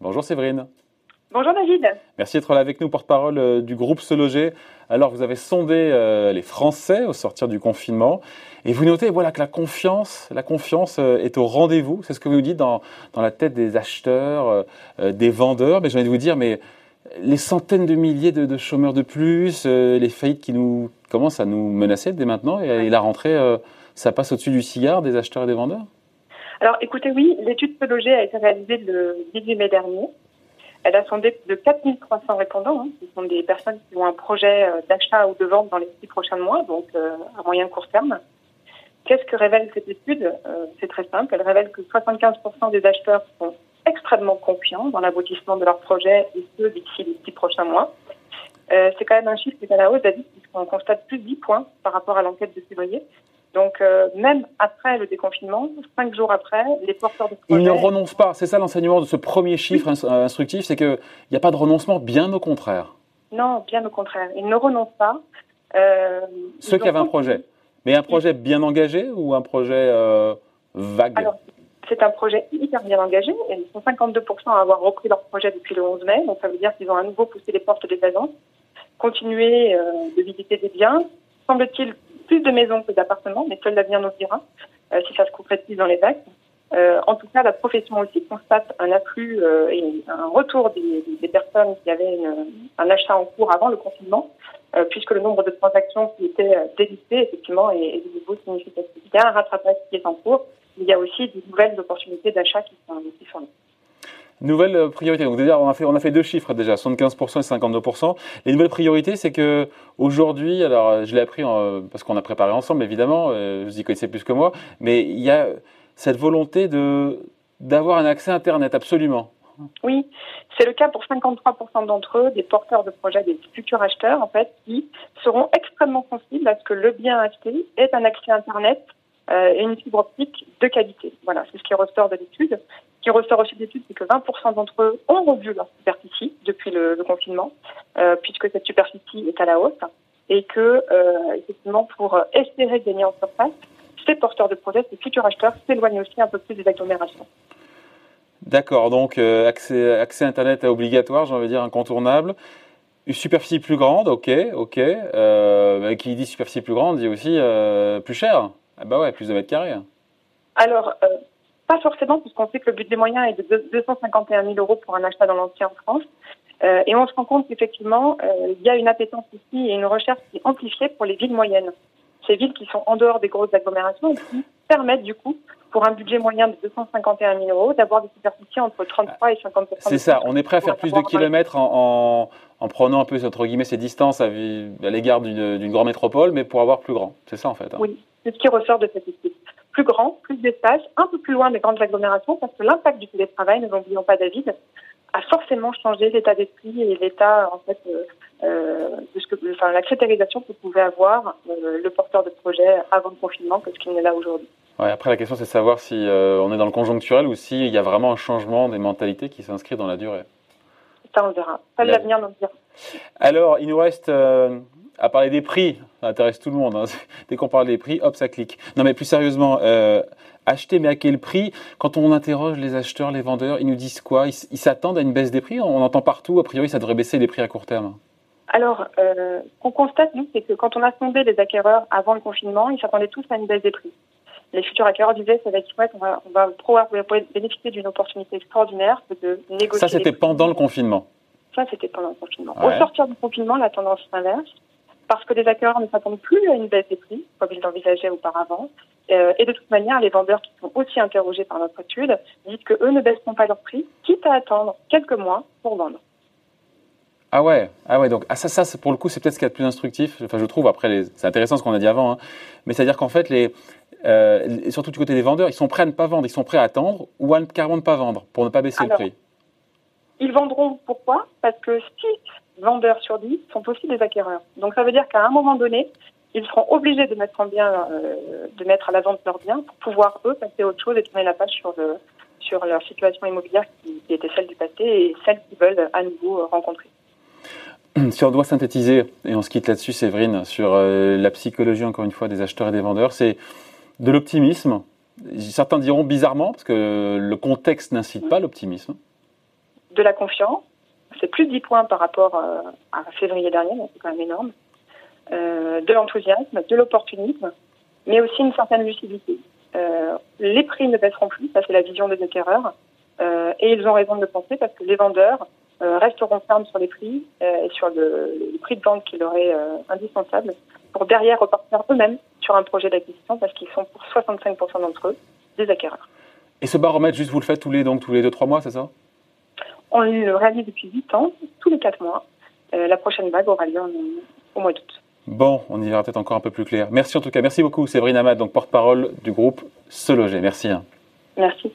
Bonjour Séverine. Bonjour David. Merci d'être là avec nous, porte-parole euh, du groupe Se Loger. Alors, vous avez sondé euh, les Français au sortir du confinement et vous notez voilà, que la confiance, la confiance euh, est au rendez-vous. C'est ce que vous nous dites dans, dans la tête des acheteurs, des vendeurs. Mais j'ai envie de vous dire, mais les centaines de milliers de, chômeurs de plus, les faillites qui nous commencent à nous menacer dès maintenant et, la rentrée, ça passe au-dessus du cigare des acheteurs et des vendeurs? Alors écoutez, oui, l'étude Se Loger a été réalisée le 18 mai dernier. Elle a sondé de 4300 répondants. Hein. Ce sont des personnes qui ont un projet euh, d'achat ou de vente dans les six prochains mois, donc euh, à moyen court terme. Qu'est-ce que révèle cette étude? Euh, C'est très simple. Elle révèle que 75% des acheteurs sont extrêmement confiants dans l'aboutissement de leur projet et ce d'ici les six prochains mois. c'est quand même un chiffre qui est à la hausse, David, puisqu'on constate plus de 10 points par rapport à l'enquête de février. Donc, euh, même après le déconfinement, cinq jours après, les porteurs de projets... Ils ne renoncent pas. C'est ça l'enseignement de ce premier chiffre euh, instructif, c'est qu'il n'y a pas de renoncement, bien au contraire. Non, bien au contraire. Ils ne renoncent pas. Euh, Ceux qui avaient un projet. Mais un projet bien engagé ou un projet vague? Alors, c'est un projet hyper bien engagé. Ils sont 52% à avoir repris leur projet depuis le 11 mai. Donc, ça veut dire qu'ils ont à nouveau poussé les portes des agences, continué de visiter des biens. Semble-t-il plus de maisons que d'appartements, mais seul l'avenir nous dira euh, si ça se concrétise dans les actes. Euh, en tout cas, la profession aussi constate un afflux euh, et un retour des, personnes qui avaient un achat en cours avant le confinement, euh, puisque le nombre de transactions qui étaient euh, délistées, effectivement, est de nouveau significatif. Il y a un rattrapage qui est en cours, mais il y a aussi de nouvelles opportunités d'achat qui sont, qui sont là. Nouvelle euh, priorité. Donc déjà, on a fait, on a fait deux chiffres déjà, 75% et 52%. Les nouvelles priorités, c'est que aujourd'hui, alors je l'ai appris parce qu'on a préparé ensemble, évidemment. Euh, vous y connaissez plus que moi, mais il y a cette volonté de d'avoir un accès Internet, absolument. Oui, c'est le cas pour 53% d'entre eux, des porteurs de projets, des futurs acheteurs, en fait, qui seront extrêmement sensibles à ce que le bien acheté ait un accès Internet euh, et une fibre optique de qualité. Voilà, c'est ce qui ressort de l'étude qui ressort aussi d'études, c'est que 20% d'entre eux ont revu leur superficie depuis le, confinement, euh, puisque cette superficie est à la hausse, et que, euh, effectivement, pour espérer gagner en surface, ces porteurs de projets, ces futurs acheteurs s'éloignent aussi un peu plus des agglomérations. D'accord, donc euh, accès, Internet obligatoire, j'ai envie de dire incontournable. Une superficie plus grande, ok, ok. Euh, qui dit superficie plus grande dit aussi euh, plus cher. Ah bah ouais, plus de mètres carrés. Alors, euh, pas forcément, puisqu'on sait que le budget moyen est de 251 000 euros pour un achat dans l'ancien en France. Euh, et on se rend compte qu'effectivement, euh, il y a une appétence ici et une recherche qui est amplifiée pour les villes moyennes. Ces villes qui sont en dehors des grosses agglomérations et qui permettent du coup, pour un budget moyen de 251 000 euros, d'avoir des superficies entre 33 et 50 C'est ça, on est prêt à faire plus de kilomètres en, en, en, prenant un peu, entre guillemets, ces distances à, à l'égard d'une grande métropole, mais pour avoir plus grand. C'est ça en fait. Hein. Oui, c'est ce qui ressort de cette étude plus grand, plus d'espace, un peu plus loin des grandes agglomérations, parce que l'impact du télétravail, ne l'oublions pas David, a forcément changé l'état d'esprit et l'état en fait euh, euh, de ce que, enfin, la critérialisation que pouvait avoir euh, le porteur de projet avant le confinement que ce qu'il n'est là aujourd'hui. Ouais, après la question c'est de savoir si euh, on est dans le conjoncturel ou s'il y a vraiment un changement des mentalités qui s'inscrit dans la durée. Ça on verra. Ça l'avenir nous dira. Alors il nous reste à parler des prix, ça intéresse tout le monde. Hein. Dès qu'on parle des prix, hop, ça clique. Non, mais plus sérieusement, euh, acheter, mais à quel prix? Quand on interroge les acheteurs, les vendeurs, ils nous disent quoi? Ils s'attendent à une baisse des prix? On entend partout, a priori, ça devrait baisser les prix à court terme. Alors, euh, ce qu'on constate, nous, c'est que quand on a sondé les acquéreurs avant le confinement, ils s'attendaient tous à une baisse des prix. Les futurs acquéreurs disaient, ça va être chouette, on va, on va pouvoir bénéficier d'une opportunité extraordinaire de négocier. Ça, c'était pendant le confinement Ça, c'était pendant le confinement. Ouais. Au sortir du confinement, la tendance s'inverse parce que les acquéreurs ne s'attendent plus à une baisse des prix, comme ils l'envisageaient auparavant. Euh, et de toute manière, les vendeurs qui sont aussi interrogés par notre étude disent que eux ne baisseront pas leur prix, quitte à attendre quelques mois pour vendre. Ah ouais, ah ouais, donc ah ça, ça pour le coup, c'est peut-être ce qui est le plus instructif. Enfin, je trouve. Après, c'est intéressant ce qu'on a dit avant, hein. mais c'est-à-dire qu'en fait, les, euh, surtout du côté des vendeurs, ils sont prêts à ne pas vendre, ils sont prêts à attendre ou à carrément ne pas vendre pour ne pas baisser Alors, le prix. Ils vendront pourquoi? Parce que si vendeurs sur 10 sont aussi des acquéreurs. Donc ça veut dire qu'à un moment donné, ils seront obligés de mettre en bien, euh, de mettre à la vente leurs biens pour pouvoir eux passer à autre chose et tourner la page sur le sur leur situation immobilière qui, qui était celle du passé et celle qu'ils veulent à nouveau rencontrer. si on doit synthétiser, et on se quitte là-dessus, Séverine, sur euh, la psychologie, encore une fois, des acheteurs et des vendeurs, c'est de l'optimisme. Certains diront bizarrement, parce que le contexte n'incite pas l'optimisme. De la confiance. C'est plus de 10 points par rapport euh, à février dernier, c'est quand même énorme. Euh, de l'enthousiasme, de l'opportunisme, mais aussi une certaine lucidité. les prix ne baisseront plus, ça c'est la vision des acquéreurs, et ils ont raison de le penser parce que les vendeurs euh, resteront fermes sur les prix euh, et sur le, prix de vente qui leur est euh, indispensable pour derrière repartir eux-mêmes sur un projet d'acquisition parce qu'ils sont pour 65% d'entre eux des acquéreurs. Et ce baromètre, juste vous le faites tous les donc tous les 2-3 mois, c'est ça? On le réalise depuis 8 ans, tous les 4 mois. la prochaine vague aura lieu au mois d'août. Bon, on y verra peut-être encore un peu plus clair. Merci en tout cas. Merci beaucoup, Séverine Amad, donc porte-parole du groupe Se Loger. Merci. Hein. Merci.